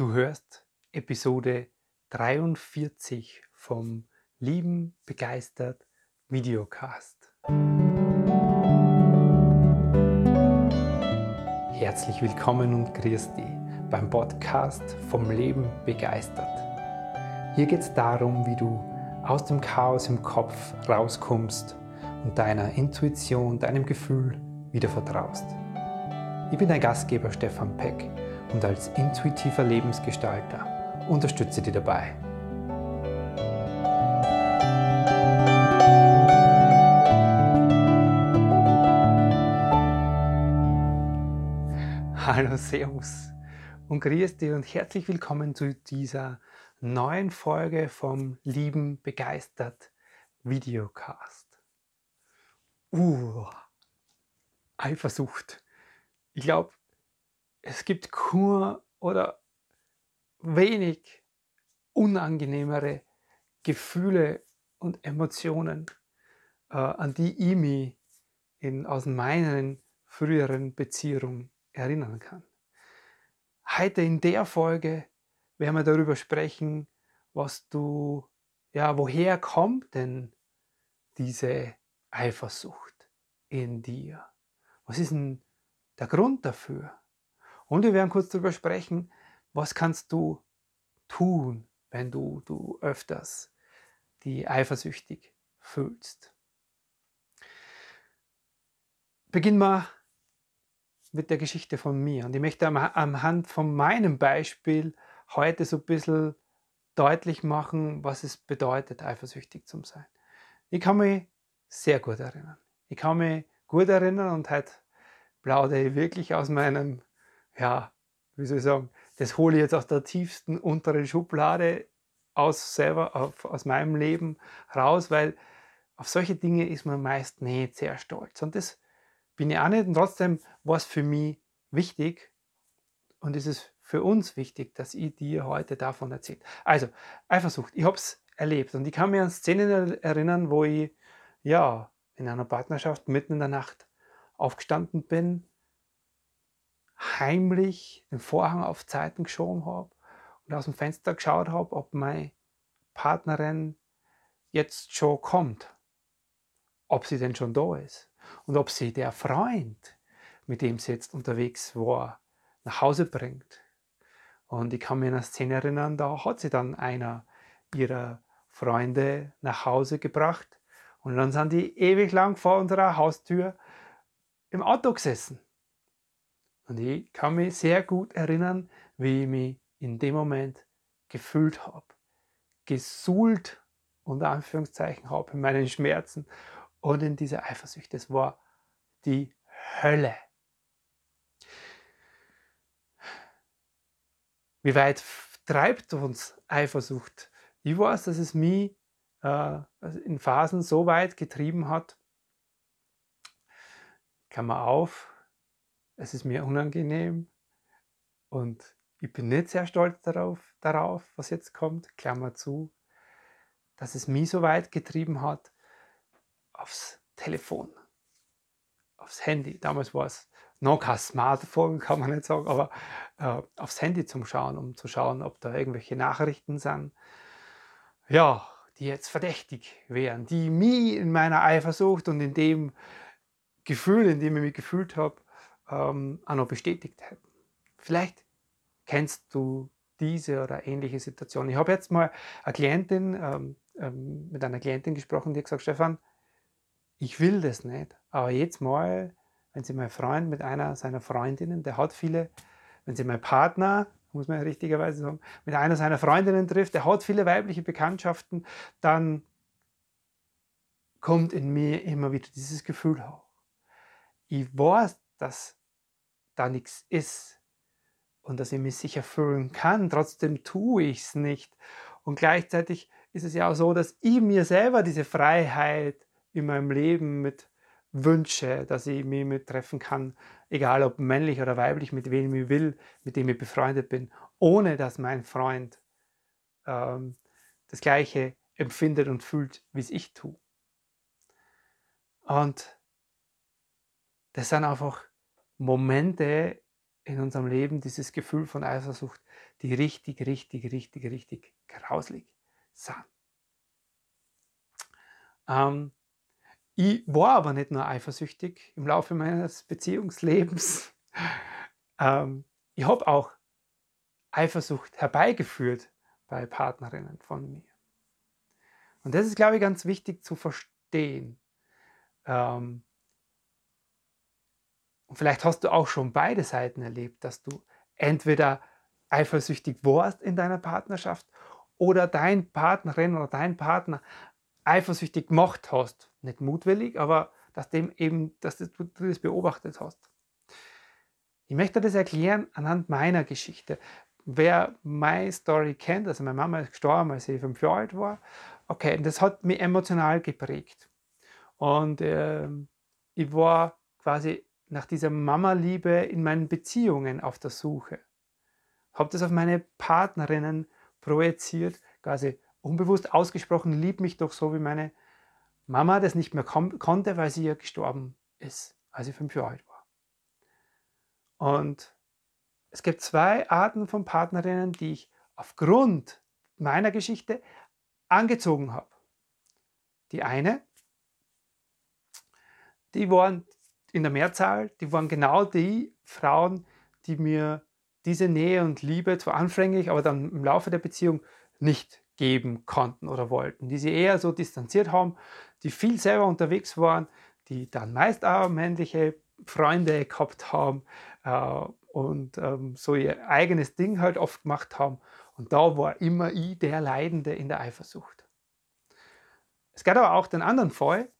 Du hörst Episode 43 vom Lieben begeistert Videocast. Herzlich willkommen und grüß dich beim Podcast vom Leben begeistert. Hier geht es darum, wie du aus dem Chaos im Kopf rauskommst und deiner Intuition, deinem Gefühl wieder vertraust. Ich bin dein Gastgeber Stefan Peck und als intuitiver Lebensgestalter unterstütze dich dabei. Hallo, Servus und grüß dich und herzlich willkommen zu dieser neuen Folge vom Lieben begeistert Videocast. Uh, Eifersucht. Ich glaube, es gibt Kur oder wenig unangenehmere Gefühle und Emotionen, äh, an die ich mich in, aus meinen früheren Beziehungen erinnern kann. Heute in der Folge werden wir darüber sprechen, was du, ja, woher kommt denn diese Eifersucht in dir? Was ist denn der Grund dafür? Und wir werden kurz darüber sprechen, was kannst du tun, wenn du, du öfters die eifersüchtig fühlst. Beginnen wir mit der Geschichte von mir. Und ich möchte anhand von meinem Beispiel heute so ein bisschen deutlich machen, was es bedeutet, eifersüchtig zu sein. Ich kann mich sehr gut erinnern. Ich kann mich gut erinnern und heute plaudere ich wirklich aus meinem ja, wie soll ich sagen, das hole ich jetzt aus der tiefsten unteren Schublade aus selber, auf, aus meinem Leben raus, weil auf solche Dinge ist man meist nicht sehr stolz. Und das bin ich auch nicht. Und trotzdem war es für mich wichtig und es ist für uns wichtig, dass ich dir heute davon erzähle. Also, Eifersucht, ich habe es erlebt und ich kann mir an Szenen erinnern, wo ich ja in einer Partnerschaft mitten in der Nacht aufgestanden bin heimlich den Vorhang auf Zeiten geschoben habe und aus dem Fenster geschaut habe, ob meine Partnerin jetzt schon kommt, ob sie denn schon da ist und ob sie der Freund, mit dem sie jetzt unterwegs war, nach Hause bringt. Und ich kann mir an eine Szene erinnern, da hat sie dann einer ihrer Freunde nach Hause gebracht und dann sind die ewig lang vor unserer Haustür im Auto gesessen. Und ich kann mich sehr gut erinnern, wie ich mich in dem Moment gefühlt habe. Gesuhlt, unter Anführungszeichen, habe in meinen Schmerzen und in dieser Eifersucht. Das war die Hölle. Wie weit treibt uns Eifersucht? Ich weiß, dass es mich äh, in Phasen so weit getrieben hat, Klammer auf, es ist mir unangenehm und ich bin nicht sehr stolz darauf, darauf, was jetzt kommt, Klammer zu, dass es mich so weit getrieben hat, aufs Telefon, aufs Handy. Damals war es noch kein Smartphone, kann man nicht sagen, aber äh, aufs Handy zum Schauen, um zu schauen, ob da irgendwelche Nachrichten sind. Ja, die jetzt verdächtig wären, die mich in meiner Eifersucht und in dem Gefühl, in dem ich mich gefühlt habe, ähm, auch noch bestätigt hätten. Vielleicht kennst du diese oder ähnliche Situation. Ich habe jetzt mal eine Klientin, ähm, ähm, mit einer Klientin gesprochen, die hat gesagt, Stefan, ich will das nicht, aber jetzt mal, wenn sie mein Freund mit einer seiner Freundinnen, der hat viele, wenn sie mein Partner, muss man ja richtigerweise sagen, mit einer seiner Freundinnen trifft, der hat viele weibliche Bekanntschaften, dann kommt in mir immer wieder dieses Gefühl hoch. Ich weiß, dass da nichts ist und dass ich mich sicher fühlen kann. Trotzdem tue ich es nicht. Und gleichzeitig ist es ja auch so, dass ich mir selber diese Freiheit in meinem Leben mit wünsche, dass ich mich mit treffen kann, egal ob männlich oder weiblich, mit wem ich will, mit dem ich befreundet bin, ohne dass mein Freund ähm, das Gleiche empfindet und fühlt, wie es ich tue. Und das sind einfach Momente in unserem Leben, dieses Gefühl von Eifersucht, die richtig, richtig, richtig, richtig grauslig sind. Ähm, ich war aber nicht nur eifersüchtig im Laufe meines Beziehungslebens. Ähm, ich habe auch Eifersucht herbeigeführt bei Partnerinnen von mir. Und das ist, glaube ich, ganz wichtig zu verstehen. Ähm, und vielleicht hast du auch schon beide Seiten erlebt, dass du entweder eifersüchtig warst in deiner Partnerschaft oder dein Partnerin oder dein Partner eifersüchtig gemacht hast. Nicht mutwillig, aber dass, dem eben, dass du das beobachtet hast. Ich möchte das erklären anhand meiner Geschichte. Wer meine Story kennt, also meine Mama ist gestorben, als ich fünf Jahre alt war, okay, das hat mich emotional geprägt. Und äh, ich war quasi nach dieser Mama-Liebe in meinen Beziehungen auf der Suche. Habe das auf meine Partnerinnen projiziert, quasi unbewusst ausgesprochen, lieb mich doch so, wie meine Mama das nicht mehr konnte, weil sie ja gestorben ist, als sie fünf Jahre alt war. Und es gibt zwei Arten von Partnerinnen, die ich aufgrund meiner Geschichte angezogen habe. Die eine, die waren in der Mehrzahl, die waren genau die Frauen, die mir diese Nähe und Liebe zwar anfänglich, aber dann im Laufe der Beziehung nicht geben konnten oder wollten, die sie eher so distanziert haben, die viel selber unterwegs waren, die dann meist auch männliche Freunde gehabt haben äh, und ähm, so ihr eigenes Ding halt oft gemacht haben. Und da war immer ich der Leidende in der Eifersucht. Es gab aber auch den anderen Fall,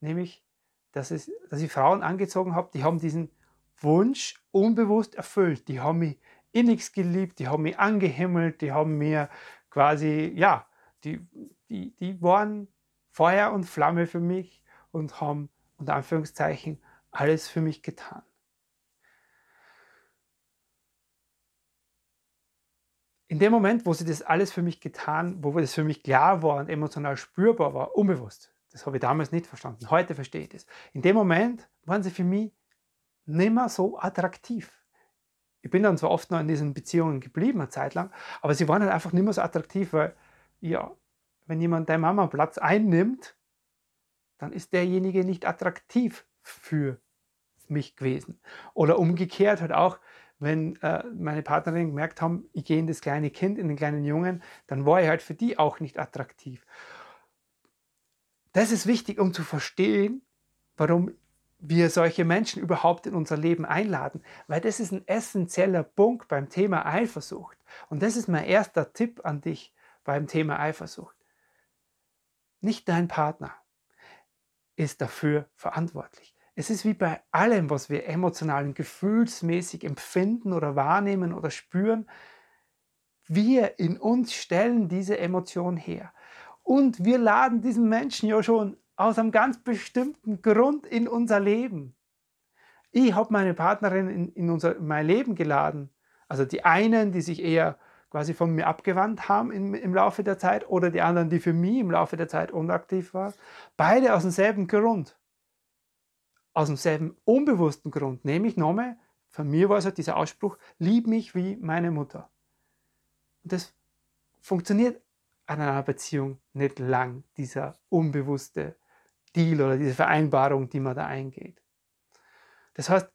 nämlich dass, es, dass ich Frauen angezogen habe, die haben diesen Wunsch unbewusst erfüllt. Die haben mich innigst geliebt, die haben mich angehimmelt, die haben mir quasi, ja, die, die, die waren Feuer und Flamme für mich und haben unter Anführungszeichen alles für mich getan. In dem Moment, wo sie das alles für mich getan, wo das für mich klar war und emotional spürbar war, unbewusst, das habe ich damals nicht verstanden. Heute verstehe ich das. In dem Moment waren sie für mich nicht mehr so attraktiv. Ich bin dann zwar oft noch in diesen Beziehungen geblieben, eine Zeit lang, aber sie waren halt einfach nicht mehr so attraktiv, weil, ja, wenn jemand dein Mama Platz einnimmt, dann ist derjenige nicht attraktiv für mich gewesen. Oder umgekehrt halt auch, wenn äh, meine Partnerin gemerkt haben, ich gehe in das kleine Kind, in den kleinen Jungen, dann war ich halt für die auch nicht attraktiv. Das ist wichtig, um zu verstehen, warum wir solche Menschen überhaupt in unser Leben einladen, weil das ist ein essentieller Punkt beim Thema Eifersucht. Und das ist mein erster Tipp an dich beim Thema Eifersucht. Nicht dein Partner ist dafür verantwortlich. Es ist wie bei allem, was wir emotional und gefühlsmäßig empfinden oder wahrnehmen oder spüren. Wir in uns stellen diese Emotion her. Und wir laden diesen Menschen ja schon aus einem ganz bestimmten Grund in unser Leben. Ich habe meine Partnerin in, in, unser, in mein Leben geladen. Also die einen, die sich eher quasi von mir abgewandt haben im, im Laufe der Zeit oder die anderen, die für mich im Laufe der Zeit unaktiv waren. Beide aus demselben Grund. Aus demselben unbewussten Grund. Nämlich nochmal, von mir war es halt dieser Ausspruch, lieb mich wie meine Mutter. Und das funktioniert an einer Beziehung nicht lang, dieser unbewusste Deal oder diese Vereinbarung, die man da eingeht. Das heißt,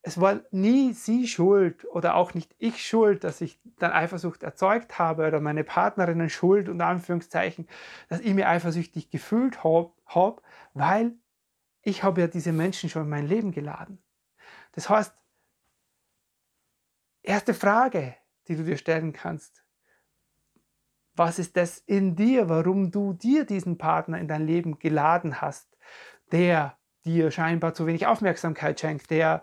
es war nie sie schuld oder auch nicht ich schuld, dass ich dann Eifersucht erzeugt habe oder meine Partnerinnen schuld, unter Anführungszeichen, dass ich mir eifersüchtig gefühlt habe, hab, weil ich habe ja diese Menschen schon in mein Leben geladen. Das heißt, erste Frage, die du dir stellen kannst, was ist das in dir, warum du dir diesen Partner in dein Leben geladen hast, der dir scheinbar zu wenig Aufmerksamkeit schenkt, der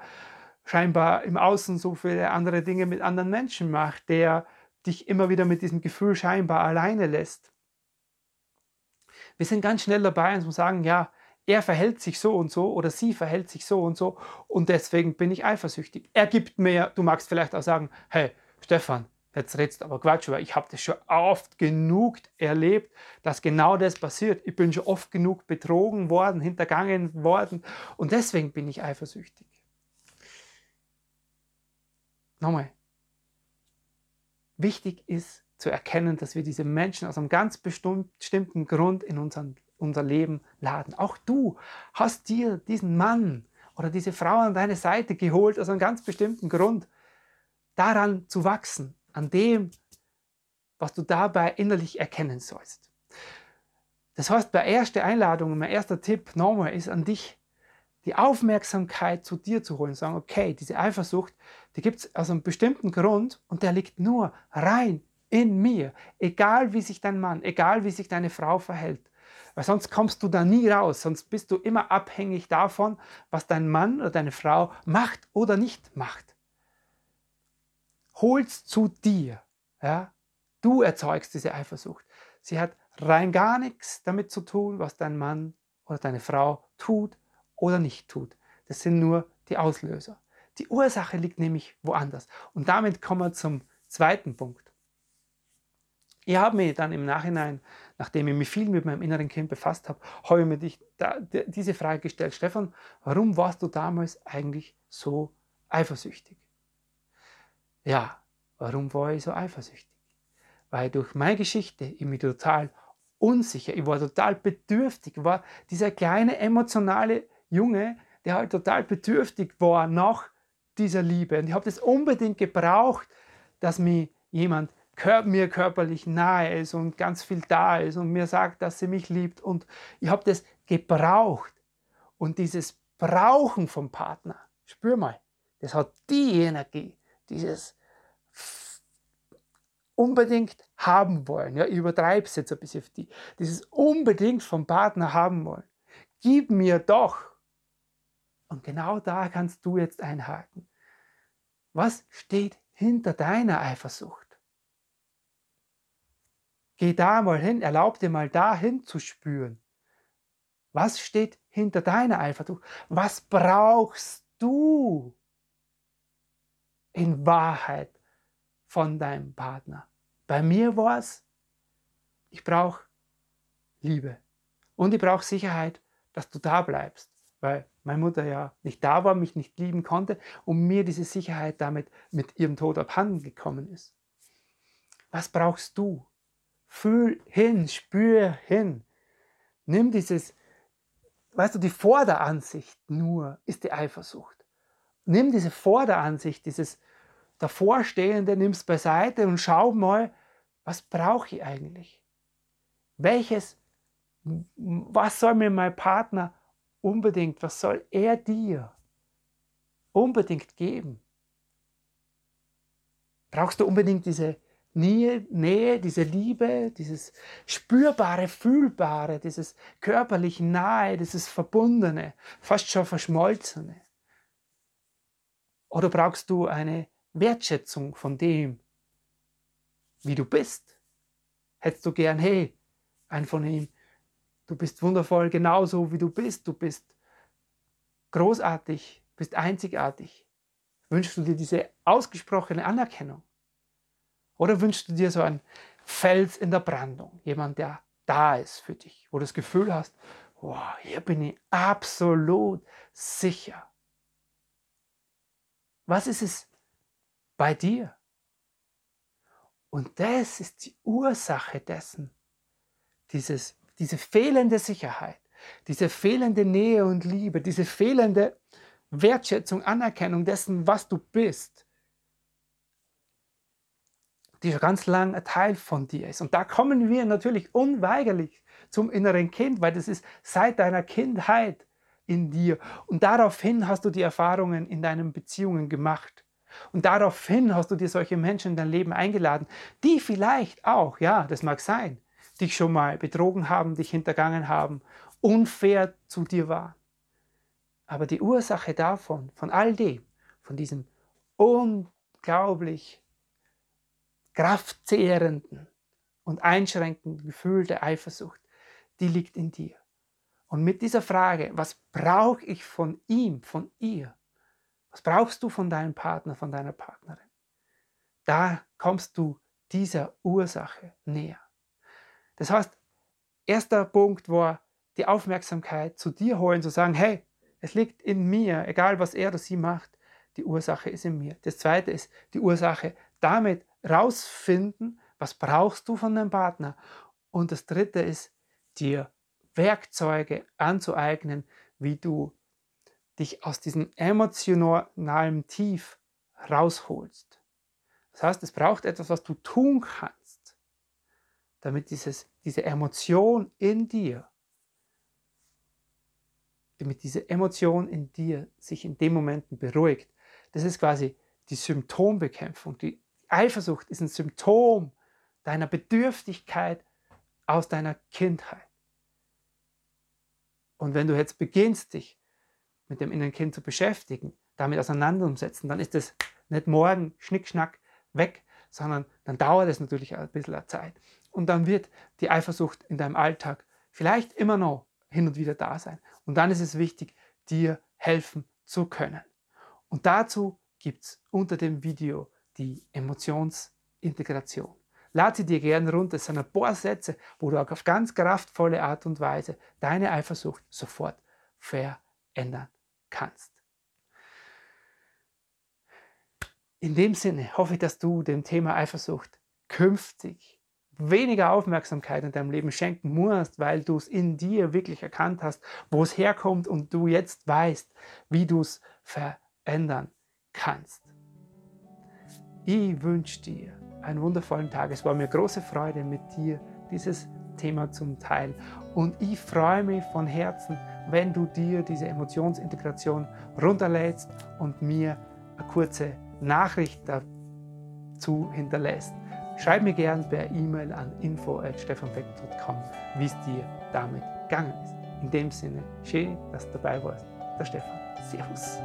scheinbar im Außen so viele andere Dinge mit anderen Menschen macht, der dich immer wieder mit diesem Gefühl scheinbar alleine lässt. Wir sind ganz schnell dabei und sagen, ja, er verhält sich so und so oder sie verhält sich so und so und deswegen bin ich eifersüchtig. Er gibt mir, du magst vielleicht auch sagen, hey, Stefan, Jetzt redest du aber Quatsch, weil ich habe das schon oft genug erlebt, dass genau das passiert. Ich bin schon oft genug betrogen worden, hintergangen worden und deswegen bin ich eifersüchtig. Nochmal. wichtig ist zu erkennen, dass wir diese Menschen aus einem ganz bestimmten Grund in unseren, unser Leben laden. Auch du hast dir diesen Mann oder diese Frau an deine Seite geholt aus einem ganz bestimmten Grund, daran zu wachsen, an dem, was du dabei innerlich erkennen sollst. Das heißt, bei erster Einladung, mein erster Tipp nochmal ist an dich, die Aufmerksamkeit zu dir zu holen, sagen, okay, diese Eifersucht, die gibt es aus einem bestimmten Grund und der liegt nur rein in mir, egal wie sich dein Mann, egal wie sich deine Frau verhält. Weil sonst kommst du da nie raus, sonst bist du immer abhängig davon, was dein Mann oder deine Frau macht oder nicht macht. Hol's zu dir. Ja? Du erzeugst diese Eifersucht. Sie hat rein gar nichts damit zu tun, was dein Mann oder deine Frau tut oder nicht tut. Das sind nur die Auslöser. Die Ursache liegt nämlich woanders. Und damit kommen wir zum zweiten Punkt. Ich habe mir dann im Nachhinein, nachdem ich mich viel mit meinem inneren Kind befasst habe, habe ich mir diese Frage gestellt, Stefan, warum warst du damals eigentlich so eifersüchtig? Ja, warum war ich so eifersüchtig? Weil durch meine Geschichte ich mich total unsicher, ich war total bedürftig, ich war dieser kleine emotionale Junge, der halt total bedürftig war nach dieser Liebe. Und ich habe das unbedingt gebraucht, dass mir jemand mir körperlich nahe ist und ganz viel da ist und mir sagt, dass sie mich liebt. Und ich habe das gebraucht. Und dieses Brauchen vom Partner, spür mal, das hat die Energie, dieses unbedingt haben wollen. Ja, ich übertreibe es jetzt ein bisschen die. Dieses unbedingt vom Partner haben wollen. Gib mir doch und genau da kannst du jetzt einhaken. Was steht hinter deiner Eifersucht? Geh da mal hin, erlaub dir mal zu spüren. Was steht hinter deiner Eifersucht? Was brauchst du in Wahrheit von deinem Partner? Bei mir war es, ich brauche Liebe und ich brauche Sicherheit, dass du da bleibst, weil meine Mutter ja nicht da war, mich nicht lieben konnte und mir diese Sicherheit damit mit ihrem Tod abhanden gekommen ist. Was brauchst du? Fühl hin, spür hin. Nimm dieses, weißt du, die Vorderansicht nur ist die Eifersucht. Nimm diese Vorderansicht, dieses Davorstehende, nimm es beiseite und schau mal, was brauche ich eigentlich? Welches, was soll mir mein Partner unbedingt, was soll er dir unbedingt geben? Brauchst du unbedingt diese Nähe, Nähe, diese Liebe, dieses spürbare, fühlbare, dieses körperlich nahe, dieses verbundene, fast schon verschmolzene? Oder brauchst du eine Wertschätzung von dem, wie du bist? Hättest du gern, hey, ein von ihm, Du bist wundervoll genauso, wie du bist. Du bist großartig, bist einzigartig. Wünschst du dir diese ausgesprochene Anerkennung? Oder wünschst du dir so einen Fels in der Brandung? Jemand, der da ist für dich, wo du das Gefühl hast, wow, hier bin ich absolut sicher. Was ist es bei dir? Und das ist die Ursache dessen, dieses diese fehlende Sicherheit, diese fehlende Nähe und Liebe, diese fehlende Wertschätzung, Anerkennung dessen, was du bist, die schon ganz lang ein Teil von dir ist. Und da kommen wir natürlich unweigerlich zum inneren Kind, weil das ist seit deiner Kindheit in dir. Und daraufhin hast du die Erfahrungen in deinen Beziehungen gemacht. Und daraufhin hast du dir solche Menschen in dein Leben eingeladen, die vielleicht auch, ja, das mag sein, dich schon mal betrogen haben, dich hintergangen haben, unfair zu dir waren. Aber die Ursache davon, von all dem, von diesem unglaublich kraftzehrenden und einschränkenden Gefühl der Eifersucht, die liegt in dir. Und mit dieser Frage, was brauche ich von ihm, von ihr? Was brauchst du von deinem Partner, von deiner Partnerin? Da kommst du dieser Ursache näher. Das heißt, erster Punkt war, die Aufmerksamkeit zu dir holen, zu sagen, hey, es liegt in mir, egal was er oder sie macht, die Ursache ist in mir. Das zweite ist, die Ursache damit rausfinden, was brauchst du von deinem Partner. Und das dritte ist, dir Werkzeuge anzueignen, wie du dich aus diesem emotionalen Tief rausholst. Das heißt, es braucht etwas, was du tun kannst, damit dieses, diese Emotion in dir, damit diese Emotion in dir sich in den Momenten beruhigt. Das ist quasi die Symptombekämpfung. Die Eifersucht ist ein Symptom deiner Bedürftigkeit aus deiner Kindheit. Und wenn du jetzt beginnst, dich mit dem inneren Kind zu beschäftigen, damit auseinanderzusetzen, dann ist es nicht morgen schnickschnack weg, sondern dann dauert es natürlich ein bisschen Zeit. Und dann wird die Eifersucht in deinem Alltag vielleicht immer noch hin und wieder da sein. Und dann ist es wichtig, dir helfen zu können. Und dazu gibt es unter dem Video die Emotionsintegration. Lad sie dir gerne runter. Es sind ein paar Sätze, wo du auf ganz kraftvolle Art und Weise deine Eifersucht sofort verändern kannst. In dem Sinne hoffe ich, dass du dem Thema Eifersucht künftig weniger Aufmerksamkeit in deinem Leben schenken musst, weil du es in dir wirklich erkannt hast, wo es herkommt und du jetzt weißt, wie du es verändern kannst. Ich wünsche dir einen wundervollen Tag. Es war mir große Freude, mit dir dieses Thema zum Teil. Und ich freue mich von Herzen, wenn du dir diese Emotionsintegration runterlädst und mir eine kurze Nachricht dazu hinterlässt. Schreib mir gern per E-Mail an info.stefanbeck.com, wie es dir damit gegangen ist. In dem Sinne, schön, dass du dabei warst. Der Stefan. Servus.